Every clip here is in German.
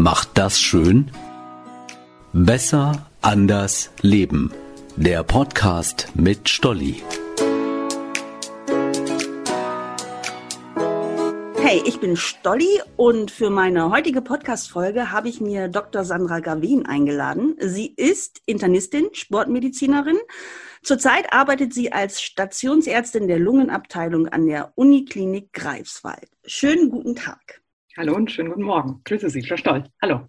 macht das schön? Besser, anders, leben. Der Podcast mit Stolli. Hey, ich bin Stolli und für meine heutige Podcast-Folge habe ich mir Dr. Sandra Gavin eingeladen. Sie ist Internistin, Sportmedizinerin. Zurzeit arbeitet sie als Stationsärztin der Lungenabteilung an der Uniklinik Greifswald. Schönen guten Tag. Hallo und schönen guten Morgen. Grüße Sie, Frau Stoll. Hallo.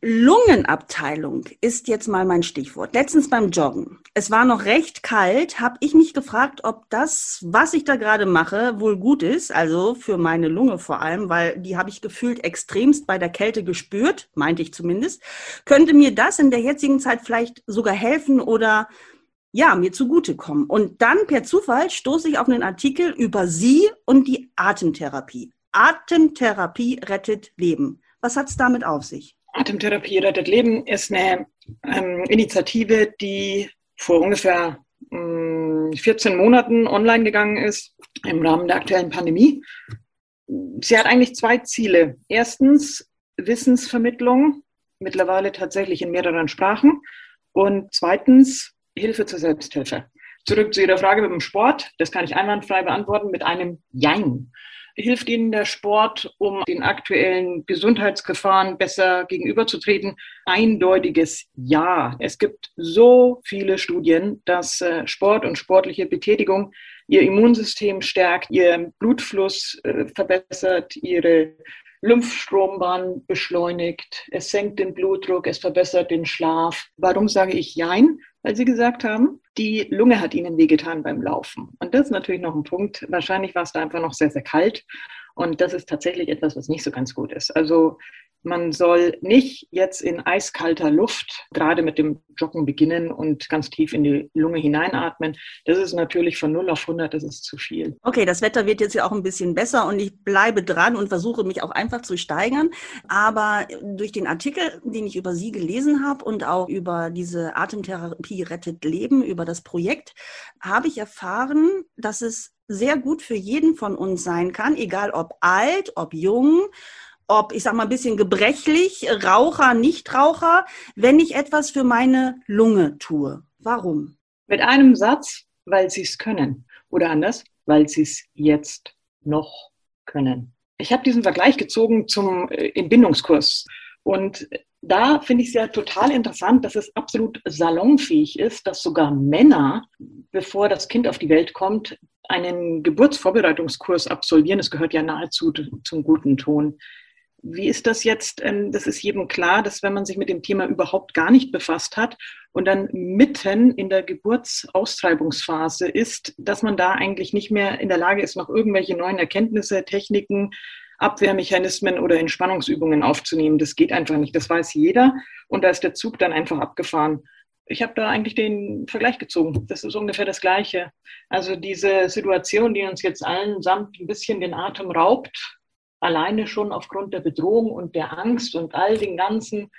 Lungenabteilung ist jetzt mal mein Stichwort. Letztens beim Joggen. Es war noch recht kalt, habe ich mich gefragt, ob das, was ich da gerade mache, wohl gut ist. Also für meine Lunge vor allem, weil die habe ich gefühlt extremst bei der Kälte gespürt, meinte ich zumindest. Könnte mir das in der jetzigen Zeit vielleicht sogar helfen oder ja, mir zugutekommen. Und dann per Zufall stoße ich auf einen Artikel über Sie und die Atemtherapie. Atemtherapie rettet Leben. Was hat es damit auf sich? Atemtherapie rettet Leben ist eine ähm, Initiative, die vor ungefähr ähm, 14 Monaten online gegangen ist im Rahmen der aktuellen Pandemie. Sie hat eigentlich zwei Ziele. Erstens Wissensvermittlung, mittlerweile tatsächlich in mehreren Sprachen. Und zweitens Hilfe zur Selbsthilfe. Zurück zu Ihrer Frage mit dem Sport. Das kann ich einwandfrei beantworten mit einem Jein hilft Ihnen der Sport, um den aktuellen Gesundheitsgefahren besser gegenüberzutreten? Eindeutiges Ja. Es gibt so viele Studien, dass äh, Sport und sportliche Betätigung Ihr Immunsystem stärkt, Ihr Blutfluss äh, verbessert, Ihre Lymphstrombahn beschleunigt, es senkt den Blutdruck, es verbessert den Schlaf. Warum sage ich Jein? Weil Sie gesagt haben, die Lunge hat Ihnen wehgetan beim Laufen. Und das ist natürlich noch ein Punkt. Wahrscheinlich war es da einfach noch sehr, sehr kalt. Und das ist tatsächlich etwas, was nicht so ganz gut ist. Also man soll nicht jetzt in eiskalter Luft gerade mit dem Joggen beginnen und ganz tief in die Lunge hineinatmen. Das ist natürlich von 0 auf 100, das ist zu viel. Okay, das Wetter wird jetzt ja auch ein bisschen besser und ich bleibe dran und versuche mich auch einfach zu steigern. Aber durch den Artikel, den ich über Sie gelesen habe und auch über diese Atemtherapie rettet Leben, über das Projekt, habe ich erfahren, dass es sehr gut für jeden von uns sein kann, egal ob alt, ob jung ob, ich sag mal, ein bisschen gebrechlich, Raucher, Nichtraucher, wenn ich etwas für meine Lunge tue. Warum? Mit einem Satz, weil sie es können. Oder anders, weil sie es jetzt noch können. Ich habe diesen Vergleich gezogen zum äh, Entbindungskurs. Und da finde ich es ja total interessant, dass es absolut salonfähig ist, dass sogar Männer, bevor das Kind auf die Welt kommt, einen Geburtsvorbereitungskurs absolvieren. Es gehört ja nahezu zum guten Ton. Wie ist das jetzt? Ähm, das ist jedem klar, dass wenn man sich mit dem Thema überhaupt gar nicht befasst hat und dann mitten in der Geburtsaustreibungsphase ist, dass man da eigentlich nicht mehr in der Lage ist, noch irgendwelche neuen Erkenntnisse, Techniken, Abwehrmechanismen oder Entspannungsübungen aufzunehmen. Das geht einfach nicht. Das weiß jeder. Und da ist der Zug dann einfach abgefahren. Ich habe da eigentlich den Vergleich gezogen. Das ist ungefähr das Gleiche. Also diese Situation, die uns jetzt allen samt ein bisschen den Atem raubt, alleine schon aufgrund der Bedrohung und der Angst und all den ganzen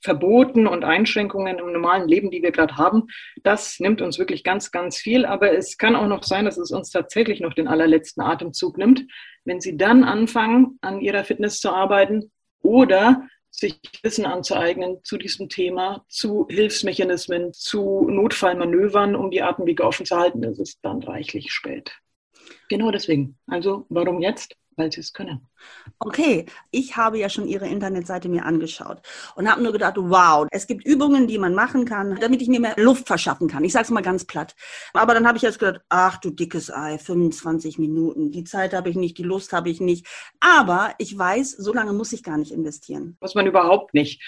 Verboten und Einschränkungen im normalen Leben, die wir gerade haben, das nimmt uns wirklich ganz, ganz viel. Aber es kann auch noch sein, dass es uns tatsächlich noch den allerletzten Atemzug nimmt, wenn Sie dann anfangen, an Ihrer Fitness zu arbeiten oder sich Wissen anzueignen zu diesem Thema, zu Hilfsmechanismen, zu Notfallmanövern, um die Atemwege offen zu halten, ist es dann reichlich spät. Genau deswegen. Also warum jetzt? Weil sie es können. Okay, ich habe ja schon Ihre Internetseite mir angeschaut und habe nur gedacht, wow, es gibt Übungen, die man machen kann, damit ich mir mehr Luft verschaffen kann. Ich sage es mal ganz platt. Aber dann habe ich jetzt gedacht, ach du dickes Ei, 25 Minuten, die Zeit habe ich nicht, die Lust habe ich nicht. Aber ich weiß, so lange muss ich gar nicht investieren. Muss man überhaupt nicht.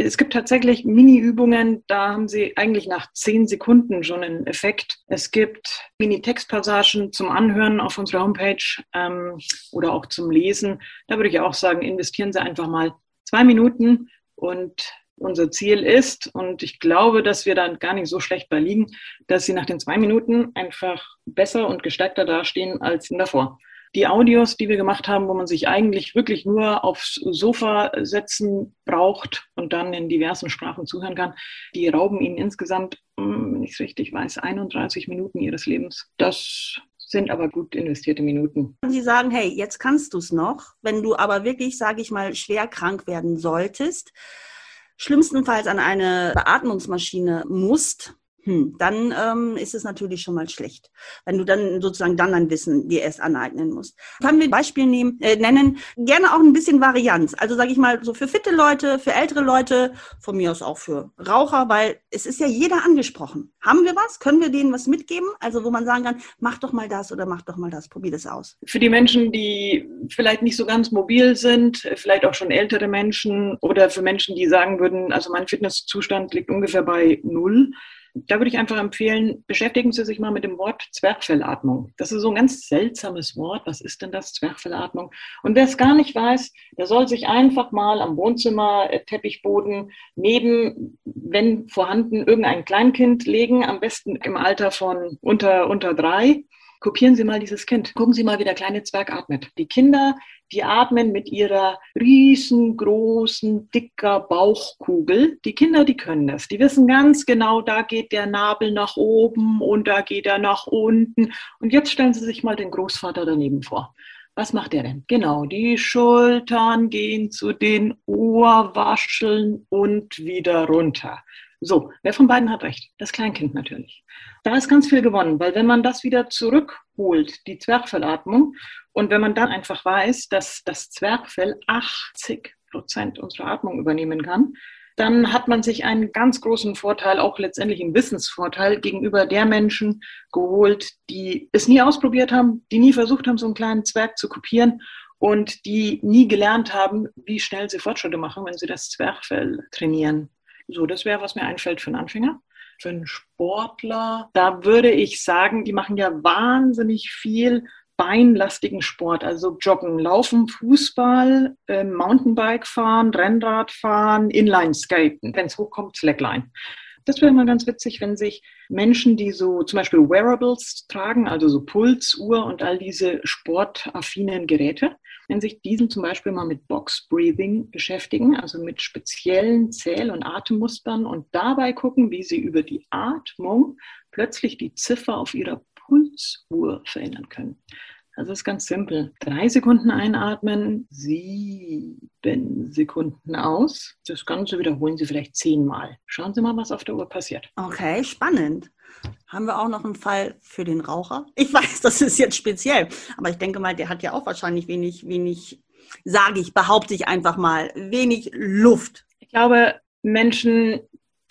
Es gibt tatsächlich Mini-Übungen, da haben Sie eigentlich nach zehn Sekunden schon einen Effekt. Es gibt Mini-Textpassagen zum Anhören auf unserer Homepage ähm, oder auch zum Lesen. Da würde ich auch sagen, investieren Sie einfach mal zwei Minuten und unser Ziel ist, und ich glaube, dass wir da gar nicht so schlecht bei liegen, dass Sie nach den zwei Minuten einfach besser und gestärkter dastehen als davor die Audios, die wir gemacht haben, wo man sich eigentlich wirklich nur aufs Sofa setzen braucht und dann in diversen Sprachen zuhören kann, die rauben ihnen insgesamt, hm, wenn ich es richtig weiß, 31 Minuten ihres Lebens. Das sind aber gut investierte Minuten. Sie sagen, hey, jetzt kannst du es noch, wenn du aber wirklich, sage ich mal, schwer krank werden solltest, schlimmstenfalls an eine Beatmungsmaschine musst, hm, dann ähm, ist es natürlich schon mal schlecht, wenn du dann sozusagen dann ein Wissen dir erst aneignen musst. Können wir Beispiel nehmen, äh, nennen, gerne auch ein bisschen Varianz. Also sage ich mal so für fitte Leute, für ältere Leute, von mir aus auch für Raucher, weil es ist ja jeder angesprochen. Haben wir was? Können wir denen was mitgeben? Also wo man sagen kann, mach doch mal das oder mach doch mal das, probier das aus. Für die Menschen, die vielleicht nicht so ganz mobil sind, vielleicht auch schon ältere Menschen oder für Menschen, die sagen würden, also mein Fitnesszustand liegt ungefähr bei null, da würde ich einfach empfehlen, beschäftigen Sie sich mal mit dem Wort Zwerchfellatmung. Das ist so ein ganz seltsames Wort. Was ist denn das, Zwerchfellatmung? Und wer es gar nicht weiß, der soll sich einfach mal am Wohnzimmer-Teppichboden neben, wenn vorhanden, irgendein Kleinkind legen, am besten im Alter von unter, unter drei. Kopieren Sie mal dieses Kind. Gucken Sie mal, wie der kleine Zwerg atmet. Die Kinder, die atmen mit ihrer riesengroßen, dicker Bauchkugel. Die Kinder, die können das. Die wissen ganz genau, da geht der Nabel nach oben und da geht er nach unten. Und jetzt stellen Sie sich mal den Großvater daneben vor. Was macht er denn? Genau, die Schultern gehen zu den Ohrwascheln und wieder runter. So, wer von beiden hat recht? Das Kleinkind natürlich. Da ist ganz viel gewonnen, weil wenn man das wieder zurückholt, die Zwerchfellatmung, und wenn man dann einfach weiß, dass das Zwerchfell 80 Prozent unserer Atmung übernehmen kann, dann hat man sich einen ganz großen Vorteil, auch letztendlich einen Wissensvorteil gegenüber der Menschen geholt, die es nie ausprobiert haben, die nie versucht haben, so einen kleinen Zwerg zu kopieren und die nie gelernt haben, wie schnell sie Fortschritte machen, wenn sie das Zwerchfell trainieren. So, das wäre, was mir einfällt für einen Anfänger. Für einen Sportler, da würde ich sagen, die machen ja wahnsinnig viel beinlastigen Sport, also Joggen, Laufen, Fußball, äh, Mountainbike fahren, Rennrad fahren, Inline-Skaten, wenn es hochkommt, Slackline. Das wäre mal ganz witzig, wenn sich Menschen, die so zum Beispiel Wearables tragen, also so Pulsuhr und all diese sportaffinen Geräte, wenn sich diesen zum Beispiel mal mit Box Breathing beschäftigen, also mit speziellen Zähl- und Atemmustern und dabei gucken, wie sie über die Atmung plötzlich die Ziffer auf ihrer Pulsuhr verändern können. Also es ist ganz simpel. Drei Sekunden einatmen, sieben Sekunden aus. Das Ganze wiederholen Sie vielleicht zehnmal. Schauen Sie mal, was auf der Uhr passiert. Okay, spannend. Haben wir auch noch einen Fall für den Raucher? Ich weiß, das ist jetzt speziell, aber ich denke mal, der hat ja auch wahrscheinlich wenig, wenig, sage ich, behaupte ich einfach mal, wenig Luft. Ich glaube, Menschen,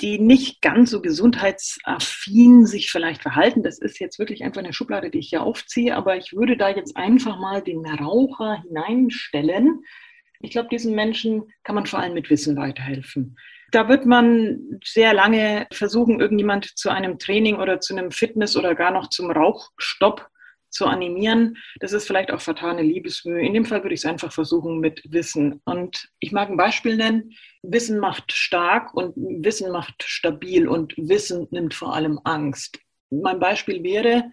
die nicht ganz so gesundheitsaffin sich vielleicht verhalten. Das ist jetzt wirklich einfach eine Schublade, die ich hier aufziehe, aber ich würde da jetzt einfach mal den Raucher hineinstellen. Ich glaube, diesen Menschen kann man vor allem mit Wissen weiterhelfen. Da wird man sehr lange versuchen, irgendjemand zu einem Training oder zu einem Fitness oder gar noch zum Rauchstopp zu animieren. Das ist vielleicht auch vertane Liebesmühe. In dem Fall würde ich es einfach versuchen mit Wissen. Und ich mag ein Beispiel nennen. Wissen macht stark und Wissen macht stabil und Wissen nimmt vor allem Angst. Mein Beispiel wäre,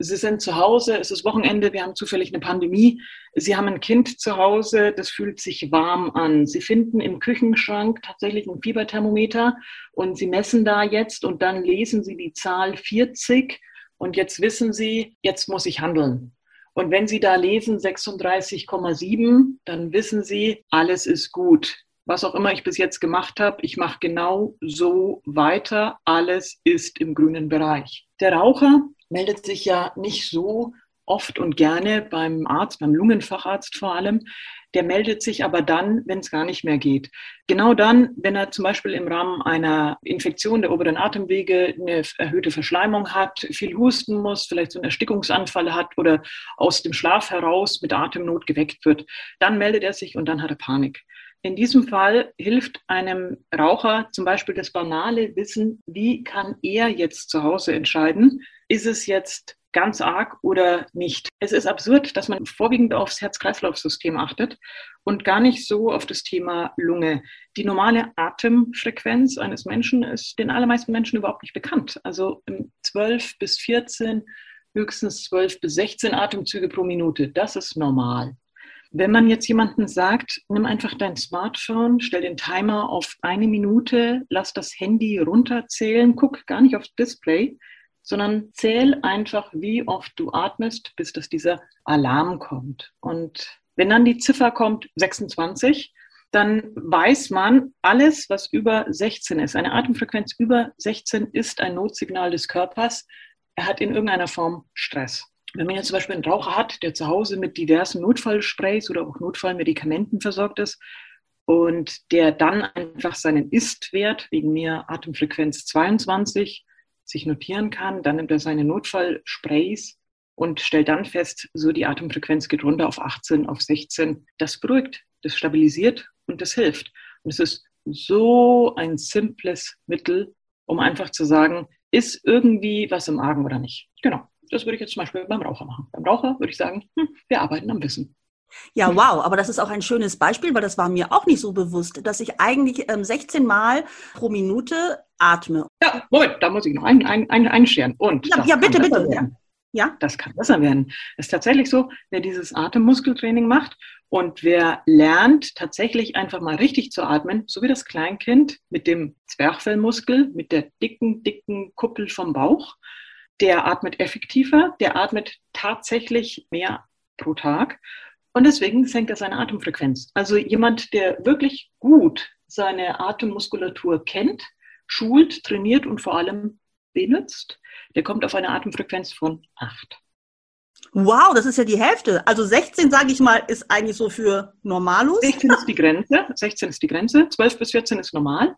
Sie sind zu Hause, es ist Wochenende, wir haben zufällig eine Pandemie. Sie haben ein Kind zu Hause, das fühlt sich warm an. Sie finden im Küchenschrank tatsächlich ein Fieberthermometer und Sie messen da jetzt und dann lesen Sie die Zahl 40 und jetzt wissen Sie, jetzt muss ich handeln. Und wenn Sie da lesen 36,7, dann wissen Sie, alles ist gut. Was auch immer ich bis jetzt gemacht habe, ich mache genau so weiter. Alles ist im grünen Bereich. Der Raucher meldet sich ja nicht so oft und gerne beim Arzt, beim Lungenfacharzt vor allem. Der meldet sich aber dann, wenn es gar nicht mehr geht. Genau dann, wenn er zum Beispiel im Rahmen einer Infektion der oberen Atemwege eine erhöhte Verschleimung hat, viel husten muss, vielleicht so einen Erstickungsanfall hat oder aus dem Schlaf heraus mit Atemnot geweckt wird, dann meldet er sich und dann hat er Panik. In diesem Fall hilft einem Raucher zum Beispiel das banale Wissen, wie kann er jetzt zu Hause entscheiden, ist es jetzt ganz arg oder nicht. Es ist absurd, dass man vorwiegend aufs Herz-Kreislauf-System achtet und gar nicht so auf das Thema Lunge. Die normale Atemfrequenz eines Menschen ist den allermeisten Menschen überhaupt nicht bekannt. Also 12 bis 14, höchstens 12 bis 16 Atemzüge pro Minute. Das ist normal. Wenn man jetzt jemanden sagt, nimm einfach dein Smartphone, stell den Timer auf eine Minute, lass das Handy runterzählen, guck gar nicht aufs Display, sondern zähl einfach, wie oft du atmest, bis dass dieser Alarm kommt. Und wenn dann die Ziffer kommt, 26, dann weiß man, alles, was über 16 ist, eine Atemfrequenz über 16 ist ein Notsignal des Körpers. Er hat in irgendeiner Form Stress. Wenn man jetzt zum Beispiel einen Raucher hat, der zu Hause mit diversen Notfallsprays oder auch Notfallmedikamenten versorgt ist und der dann einfach seinen Ist-Wert wegen mir Atemfrequenz 22 sich notieren kann, dann nimmt er seine Notfallsprays und stellt dann fest, so die Atemfrequenz geht runter auf 18, auf 16. Das beruhigt, das stabilisiert und das hilft. Und es ist so ein simples Mittel, um einfach zu sagen, ist irgendwie was im Argen oder nicht. Genau. Das würde ich jetzt zum Beispiel beim Raucher machen. Beim Raucher würde ich sagen, hm, wir arbeiten am Wissen. Ja, wow, aber das ist auch ein schönes Beispiel, weil das war mir auch nicht so bewusst, dass ich eigentlich ähm, 16 Mal pro Minute atme. Ja, Moment, da muss ich noch ein, ein, ein, einscheren. Und ja, ja bitte, bitte. Ja. ja, das kann besser werden. Es ist tatsächlich so, wer dieses Atemmuskeltraining macht und wer lernt, tatsächlich einfach mal richtig zu atmen, so wie das Kleinkind mit dem Zwerchfellmuskel, mit der dicken, dicken Kuppel vom Bauch, der atmet effektiver, der atmet tatsächlich mehr pro Tag. Und deswegen senkt er seine Atemfrequenz. Also jemand, der wirklich gut seine Atemmuskulatur kennt, schult, trainiert und vor allem benutzt, der kommt auf eine Atemfrequenz von 8. Wow, das ist ja die Hälfte. Also 16, sage ich mal, ist eigentlich so für Normalus. 16 ist die Grenze. 16 ist die Grenze. 12 bis 14 ist normal.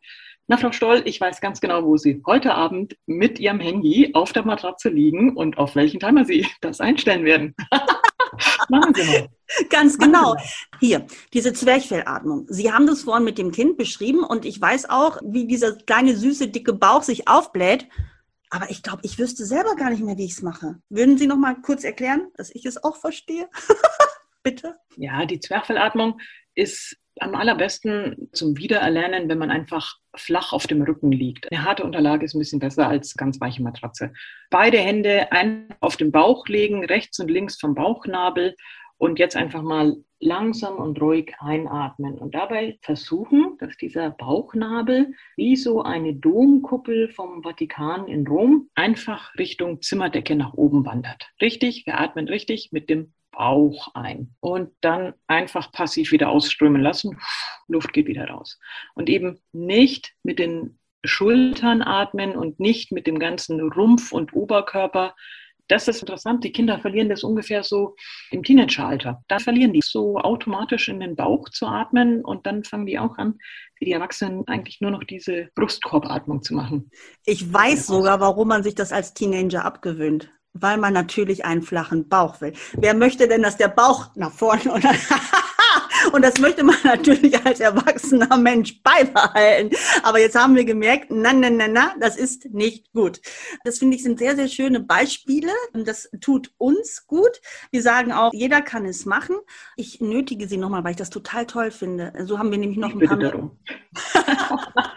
Na, Frau Stoll, ich weiß ganz genau, wo Sie heute Abend mit Ihrem Handy auf der Matratze liegen und auf welchen Timer Sie das einstellen werden. Machen Sie mal. Ganz genau. Hier, diese Zwerchfellatmung. Sie haben das vorhin mit dem Kind beschrieben und ich weiß auch, wie dieser kleine, süße, dicke Bauch sich aufbläht. Aber ich glaube, ich wüsste selber gar nicht mehr, wie ich es mache. Würden Sie noch mal kurz erklären, dass ich es auch verstehe? Bitte? Ja, die Zwerchfellatmung ist am allerbesten zum Wiedererlernen, wenn man einfach flach auf dem Rücken liegt. Eine harte Unterlage ist ein bisschen besser als ganz weiche Matratze. Beide Hände einfach auf den Bauch legen, rechts und links vom Bauchnabel und jetzt einfach mal langsam und ruhig einatmen und dabei versuchen, dass dieser Bauchnabel wie so eine Domkuppel vom Vatikan in Rom einfach Richtung Zimmerdecke nach oben wandert. Richtig, wir atmen richtig mit dem Bauch ein und dann einfach passiv wieder ausströmen lassen. Luft geht wieder raus. Und eben nicht mit den Schultern atmen und nicht mit dem ganzen Rumpf und Oberkörper. Das ist interessant. Die Kinder verlieren das ungefähr so im Teenageralter. Da verlieren die so automatisch in den Bauch zu atmen und dann fangen die auch an, wie die Erwachsenen eigentlich nur noch diese Brustkorbatmung zu machen. Ich weiß sogar, warum man sich das als Teenager abgewöhnt weil man natürlich einen flachen Bauch will. Wer möchte denn, dass der Bauch nach vorne und, und das möchte man natürlich als erwachsener Mensch beibehalten. Aber jetzt haben wir gemerkt, na, na, na, na, das ist nicht gut. Das finde ich sind sehr, sehr schöne Beispiele und das tut uns gut. Wir sagen auch, jeder kann es machen. Ich nötige Sie nochmal, weil ich das total toll finde. So haben wir nämlich noch ich ein paar. Darum.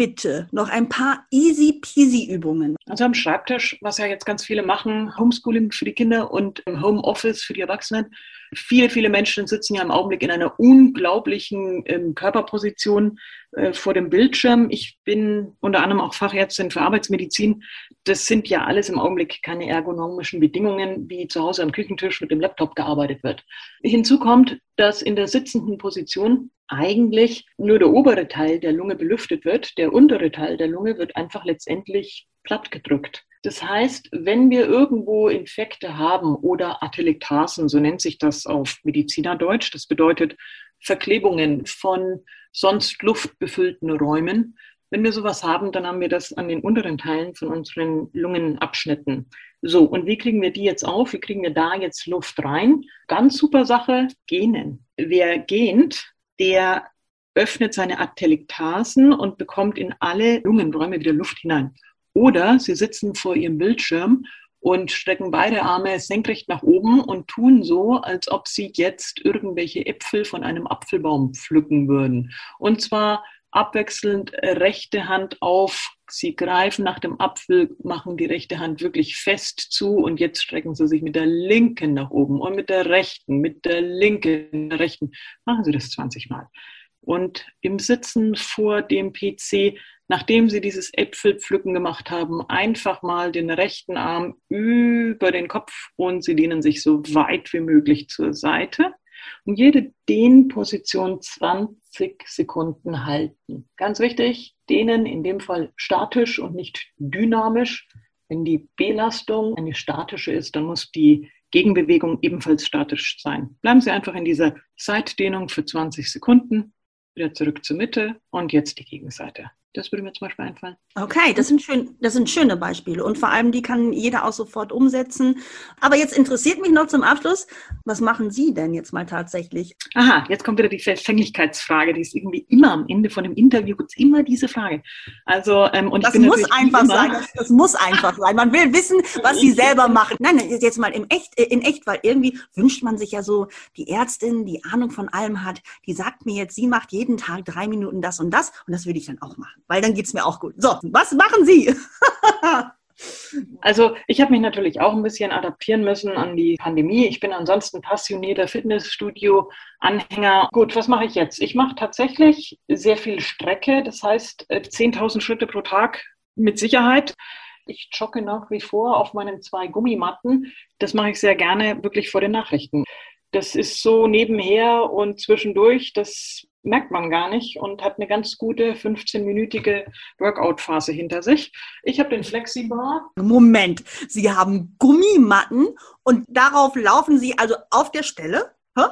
bitte noch ein paar easy peasy Übungen? Also am Schreibtisch, was ja jetzt ganz viele machen, Homeschooling für die Kinder und Homeoffice für die Erwachsenen. Viele, viele Menschen sitzen ja im Augenblick in einer unglaublichen ähm, Körperposition äh, vor dem Bildschirm. Ich bin unter anderem auch Fachärztin für Arbeitsmedizin. Das sind ja alles im Augenblick keine ergonomischen Bedingungen, wie zu Hause am Küchentisch mit dem Laptop gearbeitet wird. Hinzu kommt, dass in der sitzenden Position eigentlich nur der obere Teil der Lunge belüftet wird. Der untere Teil der Lunge wird einfach letztendlich platt gedrückt. Das heißt, wenn wir irgendwo Infekte haben oder Atelektasen, so nennt sich das auf Medizinerdeutsch, das bedeutet Verklebungen von sonst luftbefüllten Räumen. Wenn wir sowas haben, dann haben wir das an den unteren Teilen von unseren Lungenabschnitten. So, und wie kriegen wir die jetzt auf? Wie kriegen wir da jetzt Luft rein? Ganz super Sache, gähnen. Wer gähnt, der öffnet seine Atelektasen und bekommt in alle Lungenräume wieder Luft hinein. Oder sie sitzen vor ihrem Bildschirm und strecken beide Arme senkrecht nach oben und tun so, als ob sie jetzt irgendwelche Äpfel von einem Apfelbaum pflücken würden. Und zwar abwechselnd rechte Hand auf, sie greifen nach dem Apfel, machen die rechte Hand wirklich fest zu und jetzt strecken sie sich mit der linken nach oben und mit der rechten, mit der linken, der rechten. Machen Sie das 20 Mal. und im Sitzen vor dem PC, nachdem Sie dieses Äpfelpflücken gemacht haben, einfach mal den rechten Arm über den Kopf und Sie lehnen sich so weit wie möglich zur Seite. Und jede Dehnposition 20 Sekunden halten. Ganz wichtig, dehnen in dem Fall statisch und nicht dynamisch. Wenn die Belastung eine statische ist, dann muss die Gegenbewegung ebenfalls statisch sein. Bleiben Sie einfach in dieser Seitdehnung für 20 Sekunden, wieder zurück zur Mitte und jetzt die Gegenseite. Das würde mir zum Beispiel einfallen. Okay, das sind, schön, das sind schöne Beispiele und vor allem die kann jeder auch sofort umsetzen. Aber jetzt interessiert mich noch zum Abschluss, was machen Sie denn jetzt mal tatsächlich? Aha, jetzt kommt wieder die Verfänglichkeitsfrage, die ist irgendwie immer am Ende von dem Interview gibt es immer diese Frage. Also ähm, und das muss einfach sein. Das, das, muss einfach sein. Man will wissen, was Sie selber machen. Nein, jetzt mal im echt, äh, in echt, weil irgendwie wünscht man sich ja so die Ärztin, die Ahnung von allem hat, die sagt mir jetzt, sie macht jeden Tag drei Minuten das und das und das würde ich dann auch machen weil dann geht es mir auch gut. So, was machen Sie? Also ich habe mich natürlich auch ein bisschen adaptieren müssen an die Pandemie. Ich bin ansonsten passionierter Fitnessstudio-Anhänger. Gut, was mache ich jetzt? Ich mache tatsächlich sehr viel Strecke, das heißt 10.000 äh, Schritte pro Tag mit Sicherheit. Ich jogge nach wie vor auf meinen zwei Gummimatten. Das mache ich sehr gerne wirklich vor den Nachrichten. Das ist so nebenher und zwischendurch, das merkt man gar nicht und hat eine ganz gute 15-minütige Workout-Phase hinter sich. Ich habe den Flexibar. Moment, Sie haben Gummimatten und darauf laufen Sie also auf der Stelle? Hä?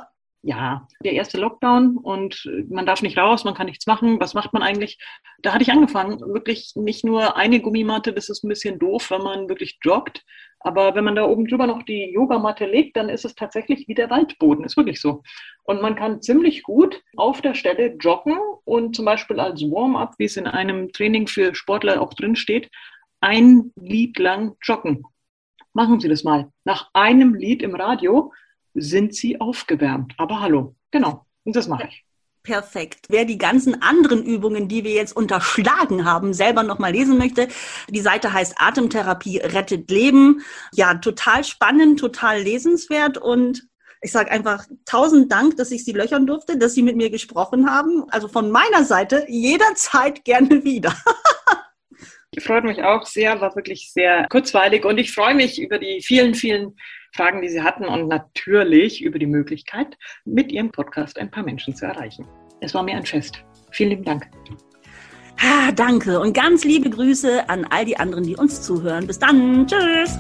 ja, der erste Lockdown und man darf nicht raus, man kann nichts machen. Was macht man eigentlich? Da hatte ich angefangen, wirklich nicht nur eine Gummimatte, das ist ein bisschen doof, wenn man wirklich joggt. Aber wenn man da oben drüber noch die Yogamatte legt, dann ist es tatsächlich wie der Waldboden, ist wirklich so. Und man kann ziemlich gut auf der Stelle joggen und zum Beispiel als Warm-up, wie es in einem Training für Sportler auch drin steht, ein Lied lang joggen. Machen Sie das mal. Nach einem Lied im Radio sind sie aufgewärmt. Aber hallo, genau. Und das mache ich. Perfekt. Wer die ganzen anderen Übungen, die wir jetzt unterschlagen haben, selber nochmal lesen möchte, die Seite heißt Atemtherapie rettet Leben. Ja, total spannend, total lesenswert und ich sage einfach tausend Dank, dass ich Sie löchern durfte, dass Sie mit mir gesprochen haben. Also von meiner Seite jederzeit gerne wieder. Freut mich auch sehr, war wirklich sehr kurzweilig und ich freue mich über die vielen, vielen Fragen, die Sie hatten und natürlich über die Möglichkeit, mit Ihrem Podcast ein paar Menschen zu erreichen. Es war mir ein Fest. Vielen lieben Dank. Ah, danke und ganz liebe Grüße an all die anderen, die uns zuhören. Bis dann. Tschüss.